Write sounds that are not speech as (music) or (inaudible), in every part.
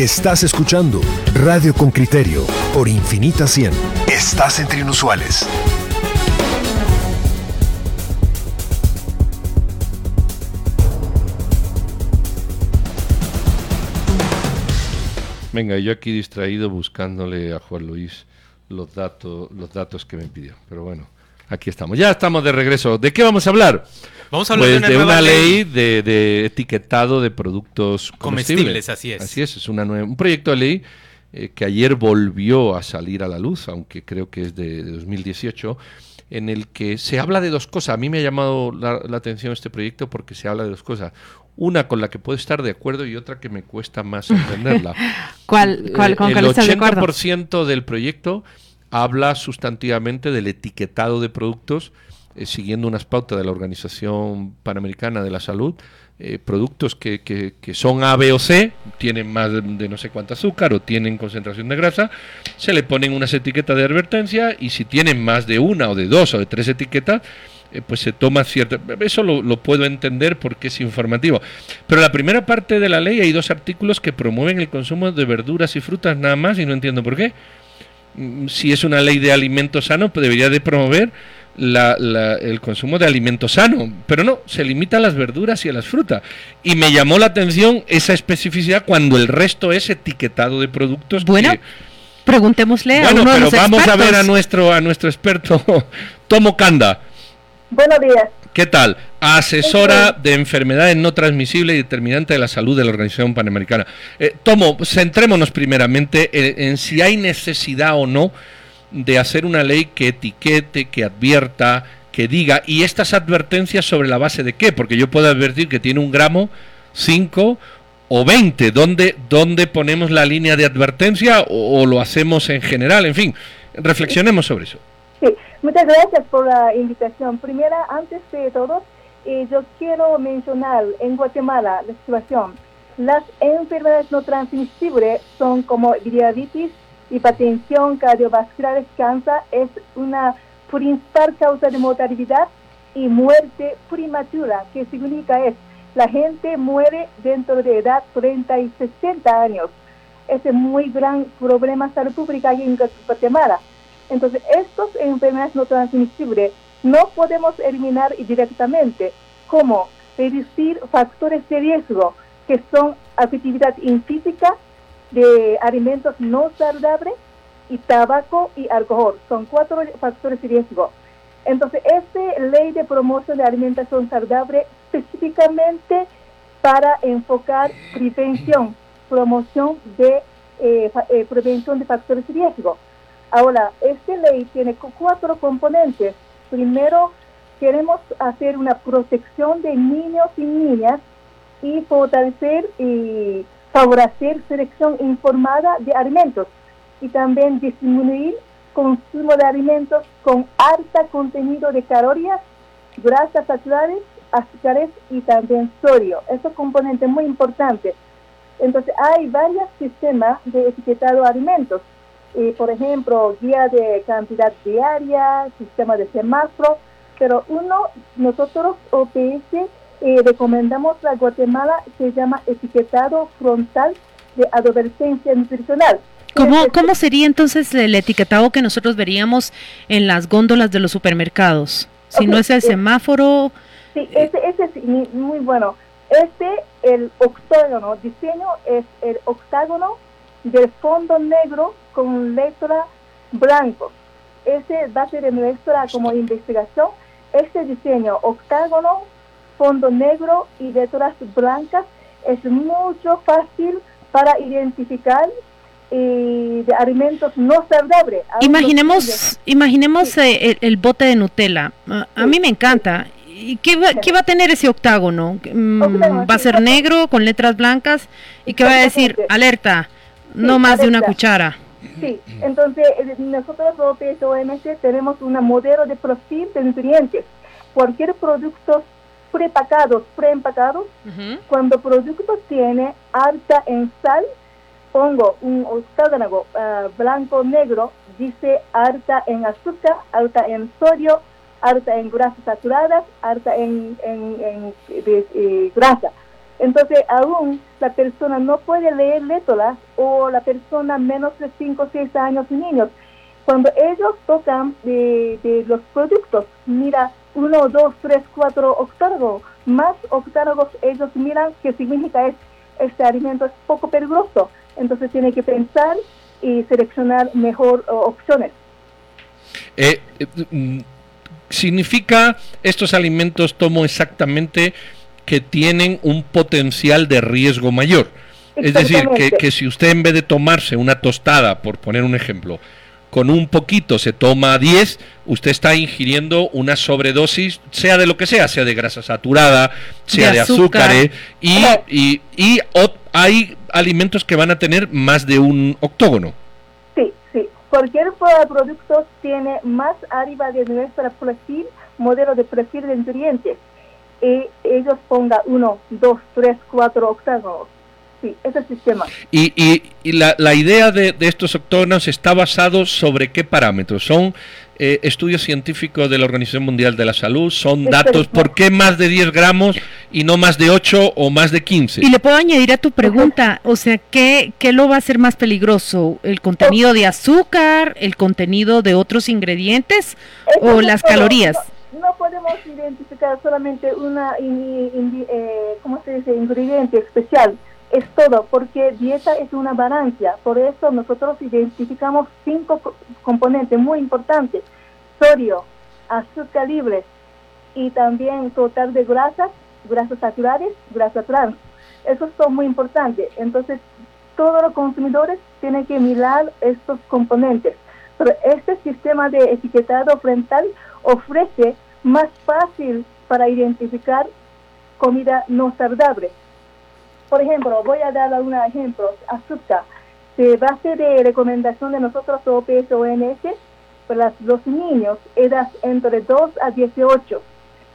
Estás escuchando Radio con Criterio por Infinita 100. Estás entre inusuales. Venga, yo aquí distraído buscándole a Juan Luis los datos, los datos que me pidió. Pero bueno, aquí estamos. Ya estamos de regreso. ¿De qué vamos a hablar? Vamos a hablar Pues de de una, ley de, de etiquetado de productos comestibles. Comestibles, así es. Así es, es una nueva- un proyecto de ley eh, que ayer volvió a salir a la luz, aunque creo que es de, de 2018, en el que se habla de dos cosas. A mí me ha llamado la, la atención este proyecto porque se habla de dos cosas. Una con la que puedo estar de acuerdo y otra que me cuesta más entenderla. (laughs) ¿Cuál, cuál, con Eh, cuál el estás de acuerdo? 80% del proyecto habla sustantivamente del etiquetado de productos eh, siguiendo unas pautas de la Organización Panamericana de la Salud. eh, productos que, que- que son A, B o C, tienen más de, no sé cuánto azúcar o tienen concentración de grasa, se le ponen unas etiquetas de advertencia y si tienen más de una o de dos o de tres etiquetas, eh, pues se toma cierta... Eso lo, lo puedo entender porque es informativo. Pero la primera parte de la ley hay dos artículos que promueven el consumo de verduras y frutas nada más y no entiendo por qué. Mm, Si es una ley de alimentos sanos, pues debería de promover la- la- el consumo de alimentos sano, pero no, se limita a las verduras y a las frutas. Y me llamó la atención esa especificidad cuando el resto es etiquetado de productos. Bueno, que- Preguntémosle a bueno, uno de pero los vamos a ver a nuestro, a nuestro experto, (laughs) Tomo Kanda. Buenos días. ¿Qué tal? Asesora de enfermedades no transmisibles y determinante de la salud de la Organización Panamericana. Eh, Tomo, centrémonos primeramente en, en si hay necesidad o no de hacer una ley que etiquete, que advierta, que diga, y estas advertencias sobre la base de qué, porque yo puedo advertir que tiene un gramo, 5 o 20, ¿dónde, dónde ponemos la línea de advertencia o, lo hacemos en general? En fin, reflexionemos sobre eso. Sí, muchas gracias por la invitación. Primera, antes de todo, eh, yo quiero mencionar en Guatemala la situación. Las enfermedades no transmisibles son como diabetes, hipertensión, cardiovascular, cáncer, es una principal causa de mortalidad y muerte prematura, que significa es la gente muere dentro de edad 30 y 60 años. Es un muy gran problema de salud pública en Guatemala. Entonces, estas enfermedades no transmisibles no podemos eliminar directamente, como reducir factores de riesgo, que son actividad infísica, de alimentos no saludables y tabaco y alcohol. Son cuatro factores de riesgo. Entonces, esta ley de promoción de alimentación saludable específicamente para enfocar prevención, promoción de eh, eh, prevención de factores de riesgo. Ahora, esta ley tiene cu- cuatro componentes. Primero, queremos hacer una protección de niños y niñas y fortalecer y favorecer selección informada de alimentos y también disminuir consumo de alimentos con alto contenido de calorías, grasas saturadas, azúcares y también sodio. Eso es componente muy importante. Entonces, hay varios sistemas de etiquetado de alimentos. Eh, por ejemplo, guía de cantidad diaria, sistema de semáforo, pero uno, nosotros OPS eh, recomendamos a Guatemala se llama etiquetado frontal de advertencia nutricional. ¿Cómo, ¿Cómo sería entonces el etiquetado que nosotros veríamos en las góndolas de los supermercados? Si no Ok, es el eh, semáforo, Sí, ese, ese es muy bueno. Este, el octógono, diseño es el octágono del fondo negro con letra blanco. Ese va a ser nuestra como investigación. Este diseño, octágono, fondo negro y letras blancas, es mucho fácil para identificar de alimentos no saludables. Los imaginemos, imaginemos eh, el, el bote de Nutella. A, a mí me encanta. ¿Y qué va, qué va a tener ese octágono? Mm, ¿Va a ser negro con letras blancas? ¿Y qué va a decir? Alerta, no Sí, más de una cuchara. Sí, entonces eh, nosotros OPS OMS tenemos un modelo de perfil de nutrientes. Cualquier producto prepacados, preempacados, cuando el producto tiene alta en sal, pongo un octágono ah, blanco negro, dice alta en azúcar, alta en sodio, alta en grasas saturadas, alta en, en, en de- eh, grasa. Entonces, aún la persona no puede leer letras o la persona menos de 5 o 6 años y niños. Cuando ellos tocan de, los productos, mira, 1, 2, 3, 4 octárgos, más octárgos ellos miran que significa es este alimento es poco peligroso. Entonces tiene que pensar y seleccionar mejor opciones. Eh, eh, mm, significa estos alimentos tomo exactamente que tienen un potencial de riesgo mayor. Es decir, que, que, si usted en vez de tomarse una tostada, por poner un ejemplo, con un poquito se toma 10, usted está ingiriendo una sobredosis, sea de lo que sea, sea de grasa saturada, sea de, azúcar, y, y, y hay alimentos que van a tener más de un octógono. Sí, sí. Cualquier producto tiene más arriba de nuestro perfil, modelo de perfil de nutrientes. Y ellos pongan uno, dos, tres, cuatro octógonos. Sí, ese sistema. Y, y, y la, la, idea de, de, estos octógonos está basado sobre qué parámetros? ¿Son eh, estudios científicos de la Organización Mundial de la Salud, son datos, ¿por qué más de 10 gramos y no más de 8 o más de 15? Y le puedo añadir a tu pregunta, o sea, ¿qué, qué lo va a hacer más peligroso? ¿El contenido de azúcar, el contenido de otros ingredientes o las calorías? No, podemos identificar solamente una, eh, ¿cómo se dice?, ingrediente especial es todo, porque dieta es una balanza. Por eso nosotros identificamos cinco componentes muy importantes. Sodio, azúcar libre y también total de grasas, grasas saturadas, grasas trans. Esos son muy importantes. Entonces, todos los consumidores tienen que mirar estos componentes. Pero este sistema de etiquetado frontal ofrece más fácil para identificar comida no saludable por ejemplo, voy a dar algunos ejemplos. Azúcar. De base de recomendación de nosotros, OPS, ONS, para los niños, edad entre 2 a 18,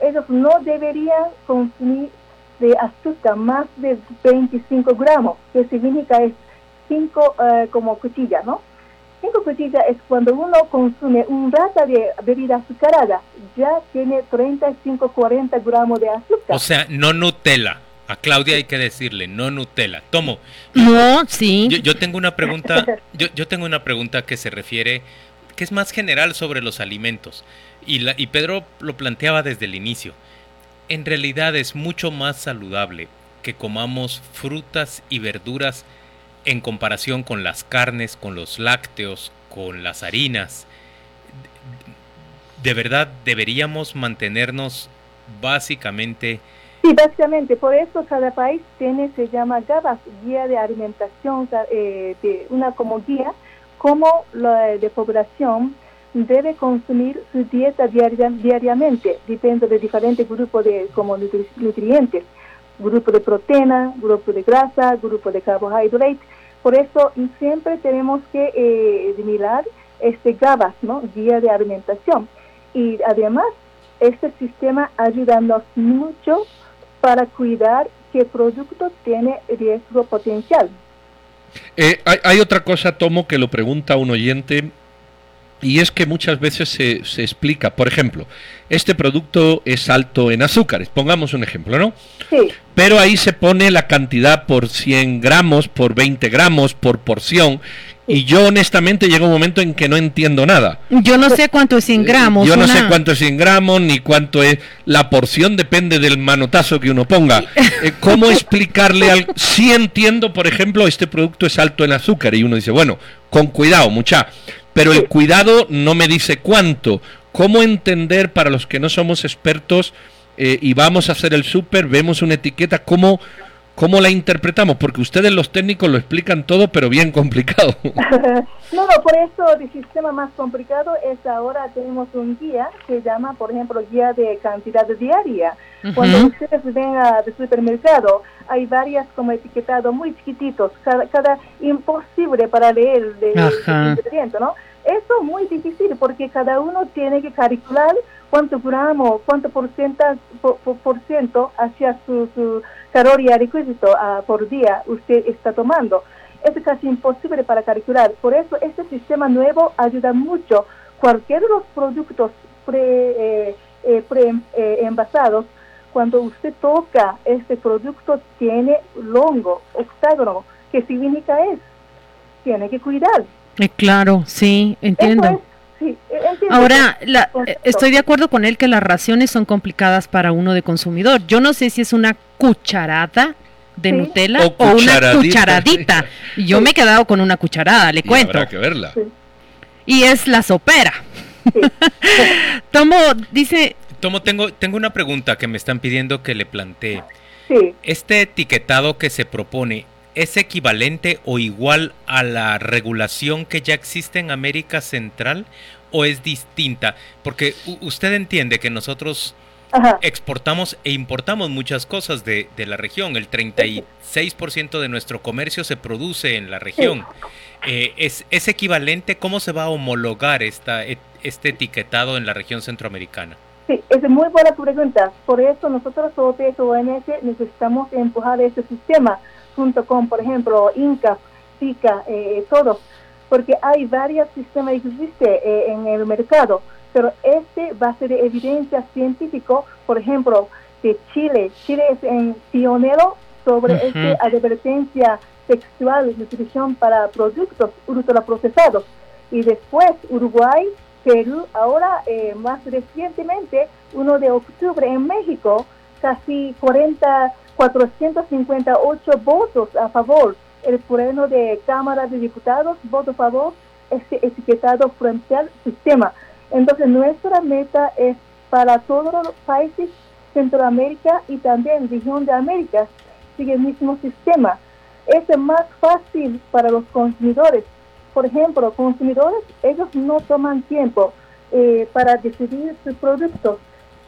ellos no deberían consumir de azúcar más de 25 gramos, que significa es 5 eh, como cuchillas, ¿no? 5 cuchillas es cuando uno consume un rata de bebida azucarada, ya tiene 35-40 gramos de azúcar. O sea, no Nutella. A Claudia hay que decirle, no Nutella. Tomo. No, sí. Yo, tengo una pregunta, yo, yo, tengo una pregunta que se refiere, que es más general sobre los alimentos. Y, la, y Pedro lo planteaba desde el inicio. En realidad es mucho más saludable que comamos frutas y verduras en comparación con las carnes, con los lácteos, con las harinas. De verdad deberíamos mantenernos básicamente Sí, básicamente, por eso cada país tiene, se llama GABAS, Guía de Alimentación, eh, de una como guía, como la de población debe consumir su dieta diaria, diariamente, depende de diferentes grupos de como nutrientes, grupo de proteína, grupo de grasa, grupo de carbohidratos. Por eso siempre tenemos que eh, mirar este GABAS, ¿no? Guía de Alimentación. Y además, este sistema ayudarnos mucho para cuidar qué producto tiene riesgo potencial. Eh, hay, otra cosa, Tomo, que lo pregunta un oyente, y es que muchas veces se, se, explica, por ejemplo, este producto es alto en azúcares, pongamos un ejemplo, ¿no? Sí. Pero ahí se pone la cantidad por 100 gramos, por 20 gramos, por porción, y yo honestamente llega un momento en que no entiendo nada. Yo no sé cuánto es 100 gramos. Yo no sé cuánto es 100 gramos, ni cuánto es... La porción depende del manotazo que uno ponga. Eh, ¿Cómo (laughs) explicarle al... Si entiendo, por ejemplo, este producto es alto en azúcar y uno dice, bueno, con cuidado, mucha. Pero el cuidado no me dice cuánto. ¿Cómo entender para los que no somos expertos eh, y vamos a hacer el súper, vemos una etiqueta, cómo ¿Cómo la interpretamos? Porque ustedes los técnicos lo explican todo, pero bien (laughs) complicado. (laughs) no, no, por eso el sistema más complicado es ahora tenemos un guía que llama, por ejemplo, guía de cantidad diaria. Cuando ustedes ven al supermercado, hay varias como etiquetados muy chiquititos, cada, imposible para leer de, ingrediente, ¿no? Eso es muy difícil porque cada uno tiene que calcular cuánto gramo, cuánto por, por, ciento hacia su, su caloría requisito uh, por día usted está tomando. Es casi imposible para calcular. Por eso este sistema nuevo ayuda mucho. Cualquier de los productos pre, eh, eh, pre eh, envasados cuando usted toca este producto tiene longo, octágono, ¿qué significa es? Tiene que cuidar. Eh, claro, sí, entiendo. E, Ahora, eh, estoy de acuerdo con él que las raciones son complicadas para uno de consumidor. Yo no sé si es una cucharada de Nutella o, una cucharadita. Yo me he quedado con una cucharada, le cuento. Habrá que verla. Y es la sopera. (laughs) Tomo, dice... Tomo, tengo, tengo una pregunta que me están pidiendo que le plantee. Sí. Este etiquetado que se propone, ¿es equivalente o igual a la regulación que ya existe en América Central o es distinta? Porque usted entiende que nosotros exportamos e importamos muchas cosas de, la región. El 36% de nuestro comercio se produce en la región. Eh, ¿es, ¿Es equivalente? ¿Cómo se va a homologar esta, este etiquetado en la región centroamericana? Sí, es muy buena pregunta. Por eso nosotros, ONS, necesitamos empujar este sistema junto con, por ejemplo, INCA, SICA, eh, todos, porque hay varios sistemas que existen eh, en el mercado, pero este va a ser de evidencia científica, por ejemplo, de Chile. Chile es un pionero sobre esta advertencia sexual y nutrición para productos ultraprocesados. Y después Uruguay, Perú, ahora eh, más recientemente, 1 de octubre en México, casi 40 458 votos a favor. El pleno de Cámara de Diputados votó a favor este etiquetado frente al sistema. Entonces, nuestra meta es para todos los países Centroamérica y también región de América, sigue el mismo sistema. Es más fácil para los consumidores. Por ejemplo, consumidores, ellos no toman tiempo eh, para decidir sus productos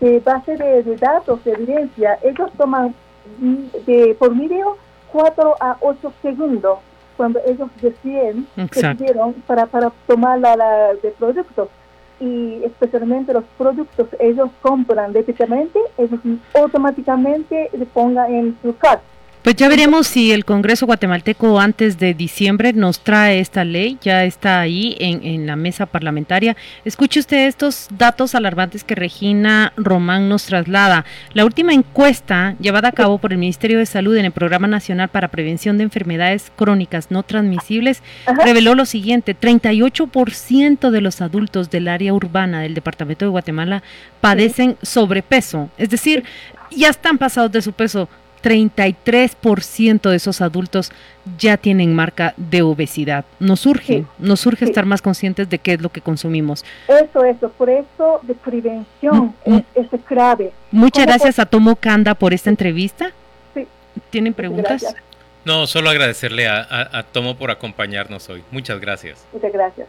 de base de, de datos, de evidencia. Ellos toman de, por medio 4 a 8 segundos cuando ellos deciden, decidieron para, para tomar la, la, de productos y especialmente los productos ellos compran directamente, ellos automáticamente le pongan en su carta pues ya veremos si el Congreso guatemalteco antes de diciembre nos trae esta ley, ya está ahí en, en, la mesa parlamentaria. Escuche usted estos datos alarmantes que Regina Román nos traslada. La última encuesta llevada a cabo por el Ministerio de Salud en el Programa Nacional para Prevención de Enfermedades Crónicas No Transmisibles reveló lo siguiente, 38% de los adultos del área urbana del Departamento de Guatemala padecen sobrepeso, es decir, ya están pasados de su peso 33% de esos adultos ya tienen marca de obesidad. Nos urge, nos urge estar más conscientes de qué es lo que consumimos. Eso, eso, por eso de prevención mm, mm. es, clave. Muchas gracias a Tomo Kanda por esta entrevista. Sí. ¿Tienen preguntas? No, solo agradecerle a, a Tomo por acompañarnos hoy. Muchas gracias. Muchas gracias.